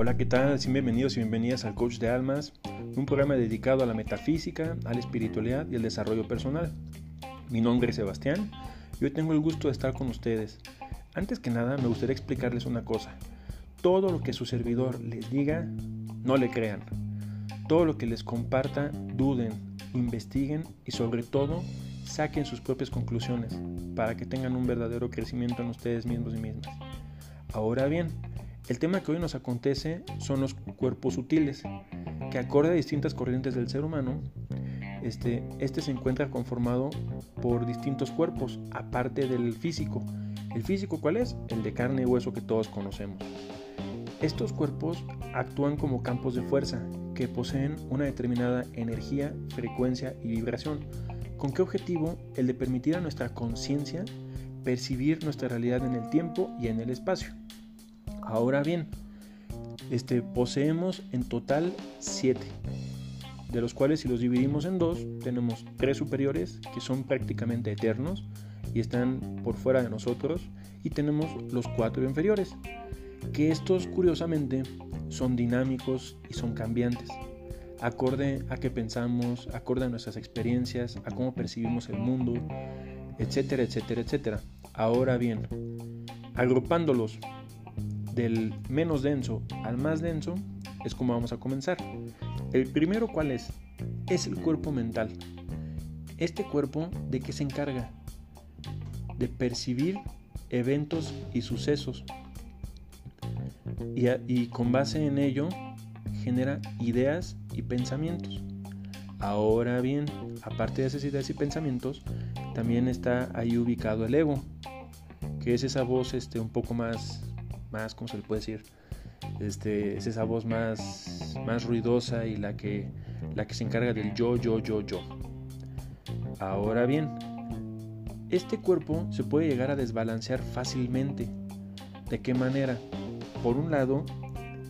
Hola, ¿qué tal? Bienvenidos y bienvenidas al Coach de Almas, un programa dedicado a la metafísica, a la espiritualidad y al desarrollo personal. Mi nombre es Sebastián y hoy tengo el gusto de estar con ustedes. Antes que nada, me gustaría explicarles una cosa. Todo lo que su servidor les diga, no le crean. Todo lo que les comparta, duden, investiguen y sobre todo, saquen sus propias conclusiones para que tengan un verdadero crecimiento en ustedes mismos y mismas. Ahora bien, el tema que hoy nos acontece son los cuerpos sutiles, que acorde a distintas corrientes del ser humano, este, este se encuentra conformado por distintos cuerpos, aparte del físico. ¿El físico cuál es? El de carne y hueso que todos conocemos. Estos cuerpos actúan como campos de fuerza que poseen una determinada energía, frecuencia y vibración. ¿Con qué objetivo? El de permitir a nuestra conciencia percibir nuestra realidad en el tiempo y en el espacio. Ahora bien, este, poseemos en total 7, de los cuales si los dividimos en dos, tenemos tres superiores que son prácticamente eternos y están por fuera de nosotros, y tenemos los cuatro inferiores, que estos curiosamente son dinámicos y son cambiantes, acorde a qué pensamos, acorde a nuestras experiencias, a cómo percibimos el mundo, etcétera, etcétera, etcétera. Ahora bien, agrupándolos del menos denso al más denso es como vamos a comenzar. El primero, ¿cuál es? Es el cuerpo mental. Este cuerpo, ¿de qué se encarga? De percibir eventos y sucesos. Y, con base en ello, genera ideas y pensamientos. Ahora bien, aparte de esas ideas y pensamientos, también está ahí ubicado el ego, que es esa voz este, un poco más más, ¿cómo se le puede decir? Este, es esa voz más, más ruidosa y la que, la que se encarga del yo, yo, yo, yo. Ahora bien, este cuerpo se puede llegar a desbalancear fácilmente. ¿De qué manera? Por un lado,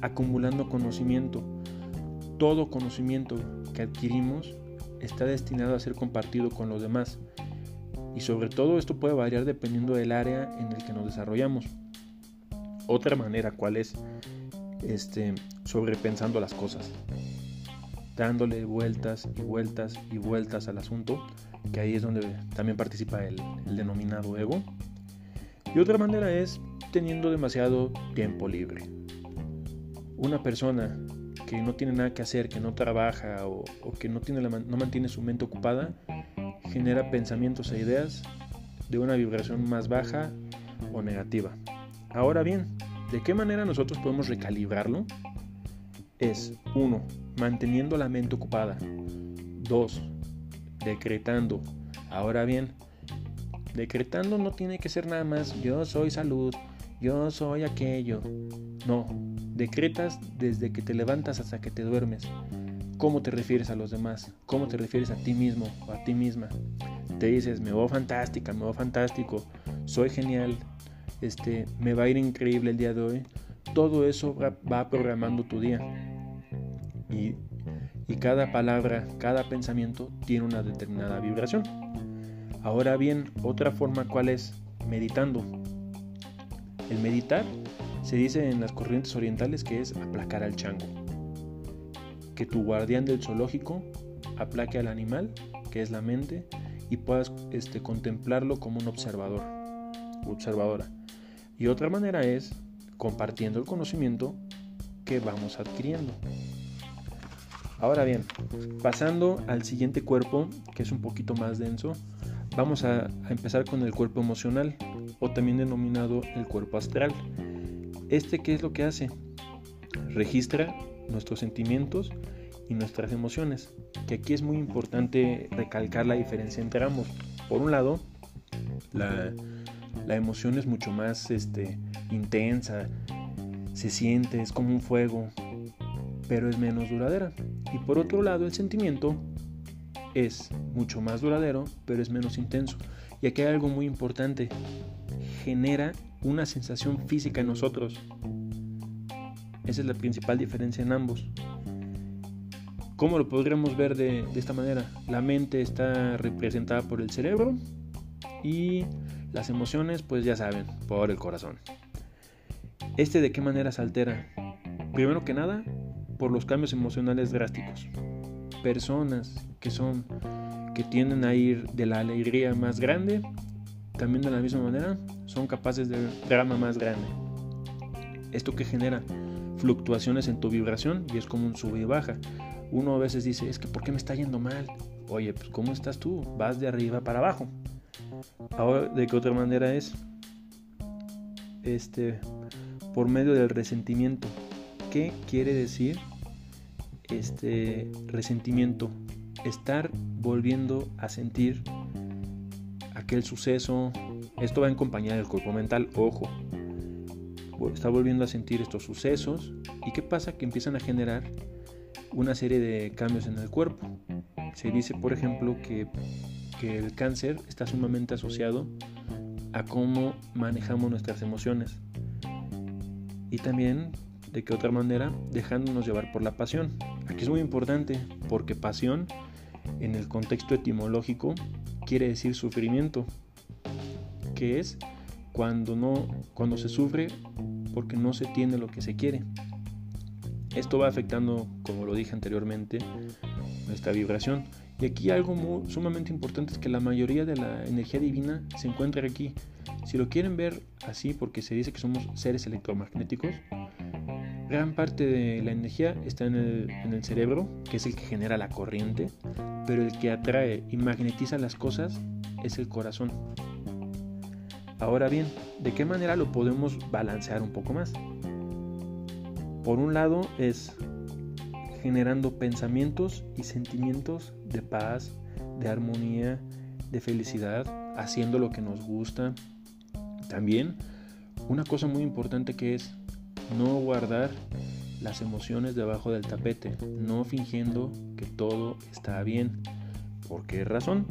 acumulando conocimiento. Todo conocimiento que adquirimos está destinado a ser compartido con los demás. Y sobre todo esto puede variar dependiendo del área en el que nos desarrollamos otra manera, cuál es este, sobrepensando las cosas, dándole vueltas y vueltas y vueltas al asunto, que ahí es donde también participa el, denominado ego. Y otra manera es teniendo demasiado tiempo libre. Una persona que no tiene nada que hacer, que no trabaja o, que no, tiene no mantiene su mente ocupada, genera pensamientos e ideas de una vibración más baja o negativa. Ahora bien, ¿de qué manera nosotros podemos recalibrarlo? Es 1. Manteniendo la mente ocupada. 2. Decretando. Ahora bien, decretando no tiene que ser nada más yo soy salud, yo soy aquello. No, decretas desde que te levantas hasta que te duermes. ¿Cómo te refieres a los demás? ¿Cómo te refieres a ti mismo o a ti misma? Te dices, me voy fantástica, me voy fantástico, soy genial, este, me va a ir increíble el día de hoy. Todo eso va, programando tu día. Y, y cada palabra, cada pensamiento tiene una determinada vibración. Ahora bien, otra forma cuál es meditando. El meditar se dice en las corrientes orientales que es aplacar al chango. Que tu guardián del zoológico aplaque al animal, que es la mente, y puedas este, contemplarlo como un observador, observadora. Y otra manera es compartiendo el conocimiento que vamos adquiriendo. Ahora bien, pasando al siguiente cuerpo, que es un poquito más denso, vamos a, empezar con el cuerpo emocional, o también denominado el cuerpo astral. Este, ¿qué es lo que hace? Registra nuestros sentimientos y nuestras emociones, que aquí es muy importante recalcar la diferencia entre ambos. Por un lado, la, la emoción es mucho más este, intensa, se siente, es como un fuego, pero es menos duradera. Y por otro lado, el sentimiento es mucho más duradero, pero es menos intenso. Y aquí hay algo muy importante, genera una sensación física en nosotros. Esa es la principal diferencia en ambos. ¿Cómo lo podríamos ver de, de esta manera? La mente está representada por el cerebro y las emociones, pues ya saben, por el corazón. ¿Este de qué manera se altera? Primero que nada, por los cambios emocionales drásticos. Personas que son que tienden a ir de la alegría más grande, también de la misma manera son capaces de drama más grande. Esto que genera fluctuaciones en tu vibración y es como un sube y baja. Uno a veces dice, es que ¿por qué me está yendo mal? Oye, pues ¿cómo estás tú? Vas de arriba para abajo. Ahora, ¿de qué otra manera es? Este, por medio del resentimiento. ¿Qué quiere decir este resentimiento? Estar volviendo a sentir aquel suceso. Esto va en compañía del cuerpo mental, ojo. Está volviendo a sentir estos sucesos. ¿Y qué pasa? Que empiezan a generar una serie de cambios en el cuerpo. Se dice, por ejemplo, que, que el cáncer está sumamente asociado a cómo manejamos nuestras emociones. Y también, de qué otra manera, dejándonos llevar por la pasión. Aquí es muy importante porque pasión, en el contexto etimológico, quiere decir sufrimiento, que es cuando, no, cuando se sufre porque no se tiene lo que se quiere. Esto va afectando, como lo dije anteriormente, nuestra vibración. Y aquí algo sumamente importante es que la mayoría de la energía divina se encuentra aquí. Si lo quieren ver así, porque se dice que somos seres electromagnéticos, gran parte de la energía está en el, cerebro, que es el que genera la corriente, pero el que atrae y magnetiza las cosas es el corazón. Ahora bien, ¿de qué manera lo podemos balancear un poco más? Por un lado es generando pensamientos y sentimientos de paz, de armonía, de felicidad, haciendo lo que nos gusta. También una cosa muy importante que es no guardar las emociones debajo del tapete, no fingiendo que todo está bien. ¿Por qué razón?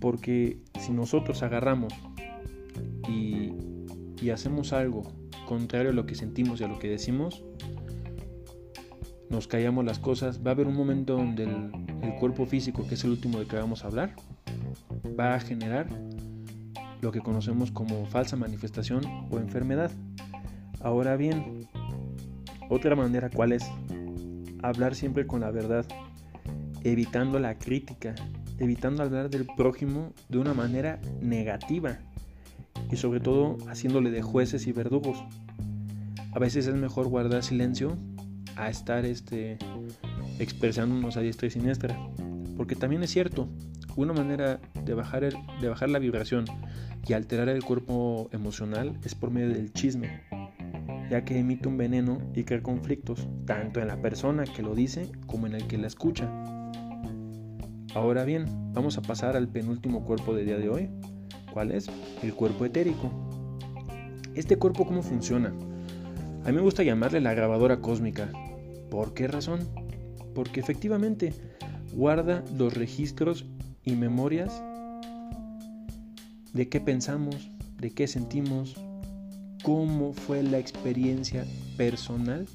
Porque si nosotros agarramos y, y hacemos algo contrario a lo que sentimos y a lo que decimos, nos callamos las cosas, va a haber un momento donde el, cuerpo físico, que es el último de que vamos a hablar, va a generar lo que conocemos como falsa manifestación o enfermedad. Ahora bien, otra manera cuál es hablar siempre con la verdad, evitando la crítica, evitando hablar del prójimo de una manera negativa y sobre todo haciéndole de jueces y verdugos. A veces es mejor guardar silencio a estar este, expresándonos a diestra y siniestra. Porque también es cierto, una manera de bajar, de bajar la vibración y alterar el cuerpo emocional es por medio del chisme, ya que emite un veneno y crea conflictos, tanto en la persona que lo dice como en el que la escucha. Ahora bien, vamos a pasar al penúltimo cuerpo del día de hoy. ¿Cuál es? El cuerpo etérico. ¿Este cuerpo cómo funciona? A mí me gusta llamarle la grabadora cósmica. ¿Por qué razón? Porque efectivamente guarda los registros y memorias de qué pensamos, de qué sentimos, cómo fue la experiencia personal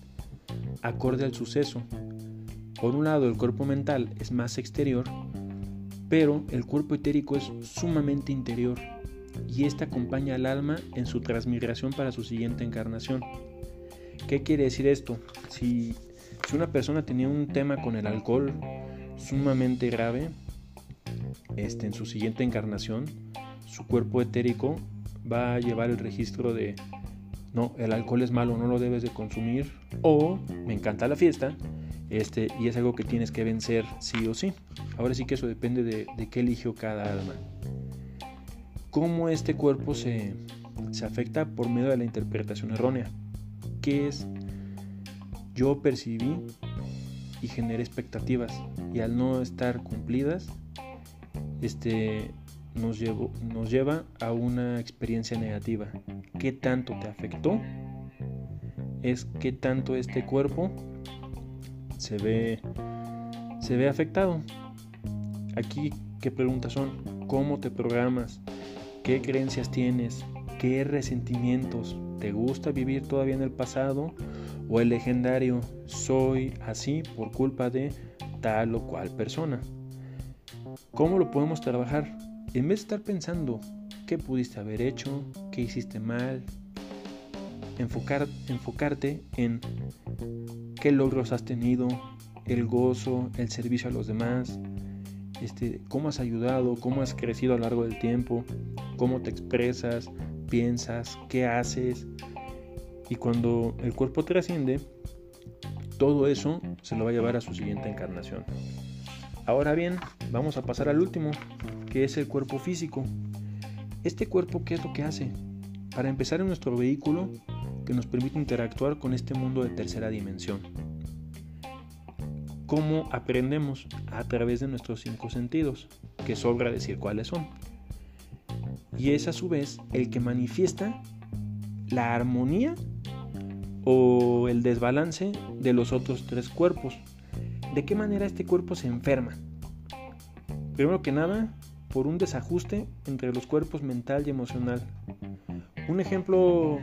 acorde al suceso. Por un lado, el cuerpo mental es más exterior, pero el cuerpo etérico es sumamente interior y éste acompaña al alma en su transmigración para su siguiente encarnación. ¿Qué quiere decir esto? Si, una persona tenía un tema con el alcohol sumamente grave, este, en su siguiente encarnación, su cuerpo etérico va a llevar el registro de, no, el alcohol es malo, no lo debes de consumir, o me encanta la fiesta, este, y es algo que tienes que vencer sí o sí. Ahora sí que eso depende de, de qué eligió cada alma. ¿Cómo este cuerpo se, se afecta por medio de la interpretación errónea? ¿Qué es? Yo percibí y generé expectativas y al no estar cumplidas, este nos, nos lleva a una experiencia negativa. ¿Qué tanto te afectó? Es qué tanto este cuerpo se ve, se ve afectado. Aquí, ¿qué preguntas son? ¿Cómo te programas? ¿Qué creencias tienes? ¿Qué resentimientos? ¿Te gusta vivir todavía en el pasado? ¿O el legendario soy así por culpa de tal o cual persona? ¿Cómo lo podemos trabajar? En vez de estar pensando qué pudiste haber hecho, qué hiciste mal, enfocar, enfocarte en qué logros has tenido, el gozo, el servicio a los demás, este, cómo has ayudado, cómo has crecido a lo largo del tiempo, cómo te expresas, piensas, qué haces. Y cuando el cuerpo trasciende, todo eso se lo va a llevar a su siguiente encarnación. Ahora bien, vamos a pasar al último, que es el cuerpo físico. Este cuerpo, ¿qué es lo que hace? Para empezar, es nuestro vehículo que nos permite interactuar con este mundo de tercera dimensión. ¿Cómo aprendemos? A través de nuestros cinco sentidos, que sobra decir cuáles son. Y es a su vez el que manifiesta la armonía o el desbalance de los otros tres cuerpos. ¿De qué manera este cuerpo se enferma? Primero que nada, por un desajuste entre los cuerpos mental y emocional. Un ejemplo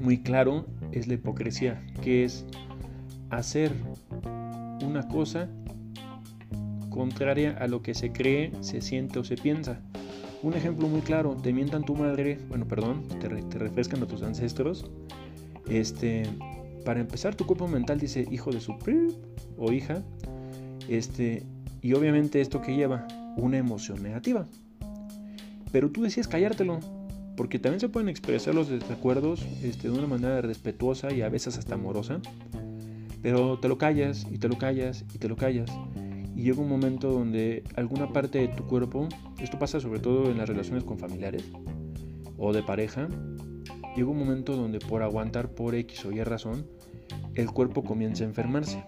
muy claro es la hipocresía, que es hacer una cosa contraria a lo que se cree, se siente o se piensa. Un ejemplo muy claro, te mientan tu madre, bueno, perdón, te, te refrescan a tus ancestros. Este, para empezar, tu cuerpo mental dice hijo de su o hija. Este, y obviamente esto que lleva una emoción negativa. Pero tú decías callártelo, porque también se pueden expresar los desacuerdos este, de una manera respetuosa y a veces hasta amorosa, pero te lo callas y te lo callas y te lo callas. Y llega un momento donde alguna parte de tu cuerpo, esto pasa sobre todo en las relaciones con familiares o de pareja, llega un momento donde por aguantar por X o Y razón, el cuerpo comienza a enfermarse.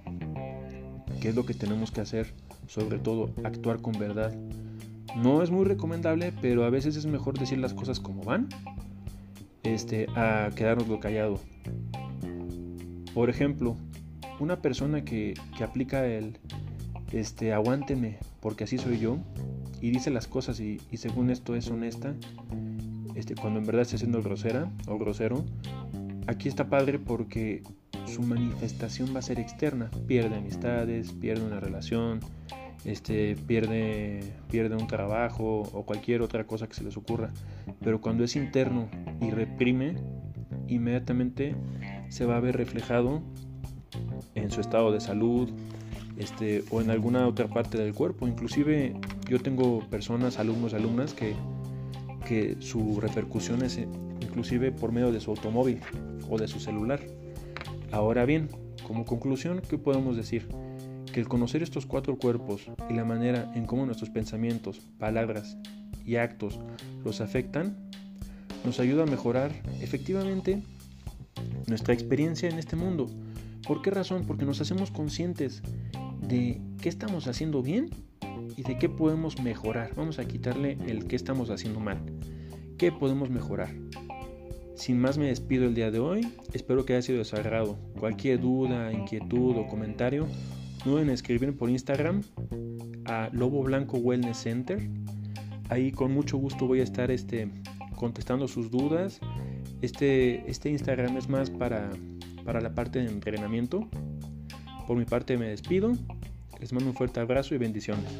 ¿Qué es lo que tenemos que hacer? Sobre todo, actuar con verdad no es muy recomendable, pero a veces es mejor decir las cosas como van este, a quedarnos callado. Por ejemplo, una persona que, aplica el este, aguánteme porque así soy yo y dice las cosas y, según esto es honesta, este, cuando en verdad está siendo grosera o grosero, aquí está padre porque su manifestación va a ser externa, pierde amistades, pierde una relación, este, pierde, pierde un trabajo o cualquier otra cosa que se les ocurra. Pero cuando es interno y reprime, inmediatamente se va a ver reflejado en su estado de salud este, o en alguna otra parte del cuerpo. Inclusive yo tengo personas, alumnos, alumnas que, que su repercusión es inclusive por medio de su automóvil o de su celular. Ahora bien, como conclusión, ¿qué podemos decir? que el conocer estos cuatro cuerpos y la manera en cómo nuestros pensamientos, palabras y actos los afectan, nos ayuda a mejorar efectivamente nuestra experiencia en este mundo. ¿Por qué razón? Porque nos hacemos conscientes de qué estamos haciendo bien y de qué podemos mejorar. Vamos a quitarle el qué estamos haciendo mal. ¿Qué podemos mejorar? Sin más me despido el día de hoy. Espero que haya sido de Cualquier duda, inquietud o comentario no deben escribir por Instagram a Lobo Blanco Wellness Center. Ahí con mucho gusto voy a estar este, contestando sus dudas. Este, este Instagram es más para, para la parte de entrenamiento. Por mi parte me despido. Les mando un fuerte abrazo y bendiciones.